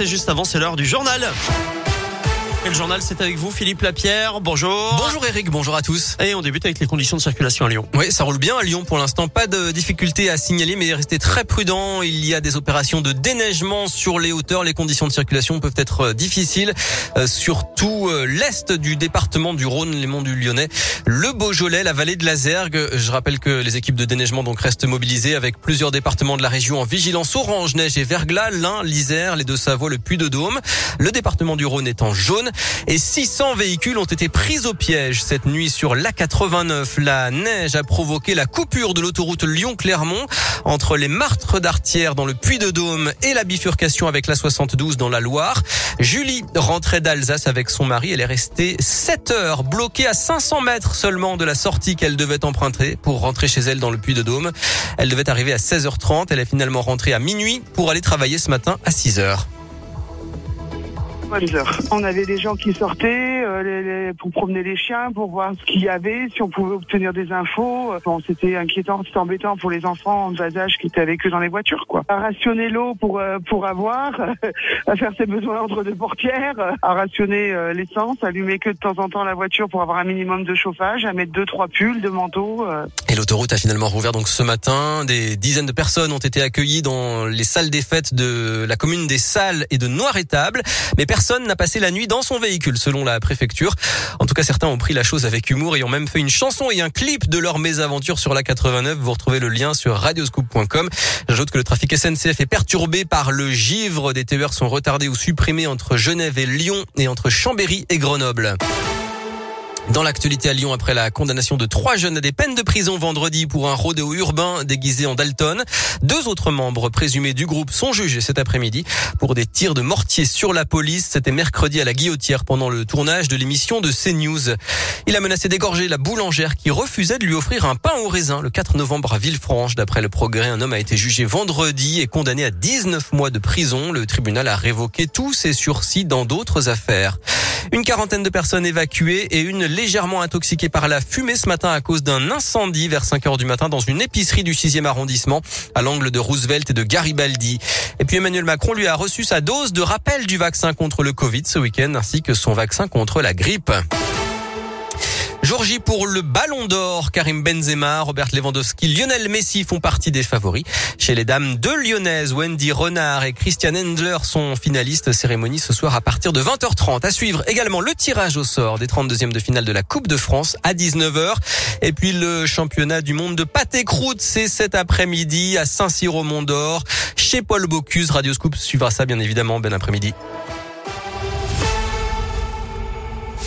C'est juste avant, c'est l'heure du journal. Et le journal, c'est avec vous, Philippe Lapierre. Bonjour. Bonjour Eric, bonjour à tous. Et on débute avec les conditions de circulation à Lyon. Oui, ça roule bien à Lyon pour l'instant. Pas de difficultés à signaler, mais restez très prudents. Il y a des opérations de déneigement sur les hauteurs. Les conditions de circulation peuvent être euh, difficiles, euh, surtout euh, l'est du département du Rhône, les monts du Lyonnais, le Beaujolais, la vallée de la Zergue. Je rappelle que les équipes de déneigement donc restent mobilisées avec plusieurs départements de la région en vigilance orange, neige et verglas, l'Ain, l'Isère, les Deux-Savoie, le Puy-de-Dôme. Le département du Rhône est en jaune et 600 véhicules ont été pris au piège cette nuit sur l'A89. La neige a provoqué la coupure de l'autoroute Lyon-Clermont entre les martres d'Artière dans le Puy-de-Dôme et la bifurcation avec la 72 dans la Loire. Julie rentrait d'Alsace avec son mari. Elle est restée 7 heures bloquée à 500 mètres seulement de la sortie qu'elle devait emprunter pour rentrer chez elle dans le Puy-de-Dôme. Elle devait arriver à 16h30. Elle est finalement rentrée à minuit pour aller travailler ce matin à 6h. On avait des gens qui sortaient pour promener les chiens, pour voir ce qu'il y avait, si on pouvait obtenir des infos. Bon, c'était inquiétant, c'était embêtant pour les enfants en bas âge qui étaient avec eux dans les voitures, quoi. À rationner l'eau pour euh, pour avoir, à faire ses besoins entre deux portières, à rationner euh, l'essence, allumer que de temps en temps la voiture pour avoir un minimum de chauffage, à mettre deux trois pulls, deux manteaux. euh. Et l'autoroute a finalement rouvert donc ce matin. Des dizaines de personnes ont été accueillies dans les salles des fêtes de la commune des Salles et de Noir-Étable. Mais personne n'a passé la nuit dans son véhicule, selon la préfecture. En tout cas, certains ont pris la chose avec humour et ont même fait une chanson et un clip de leur mésaventure sur la 89. Vous retrouvez le lien sur radioscoop.com. J'ajoute que le trafic SNCF est perturbé par le givre. Des TER sont retardés ou supprimés entre Genève et Lyon et entre Chambéry et Grenoble. Dans l'actualité à Lyon, après la condamnation de trois jeunes à des peines de prison vendredi pour un rodéo urbain déguisé en Dalton, deux autres membres présumés du groupe sont jugés cet après-midi pour des tirs de mortier sur la police. C'était mercredi à la Guillotière pendant le tournage de l'émission de CNews. Il a menacé d'égorger la boulangère qui refusait de lui offrir un pain au raisin le 4 novembre à Villefranche. D'après le progrès, un homme a été jugé vendredi et condamné à 19 mois de prison. Le tribunal a révoqué tous ses sursis dans d'autres affaires. Une quarantaine de personnes évacuées et une légèrement intoxiquée par la fumée ce matin à cause d'un incendie vers 5 heures du matin dans une épicerie du 6e arrondissement à l'angle de Roosevelt et de Garibaldi. Et puis Emmanuel Macron lui a reçu sa dose de rappel du vaccin contre le Covid ce week-end ainsi que son vaccin contre la grippe. Jour J pour le Ballon d'Or. Karim Benzema, Robert Lewandowski, Lionel Messi font partie des favoris. Chez les dames, deux lyonnaises, Wendy Renard et Christian Endler sont finalistes. Cérémonie ce soir à partir de 20h30. À suivre également le tirage au sort des 32e de finale de la Coupe de France à 19h. Et puis le championnat du monde de pâté croûte, c'est cet après-midi à Saint-Cyr au Mont d'Or. Chez Paul Bocuse, Radio Scoop suivra ça bien évidemment. Bon après-midi.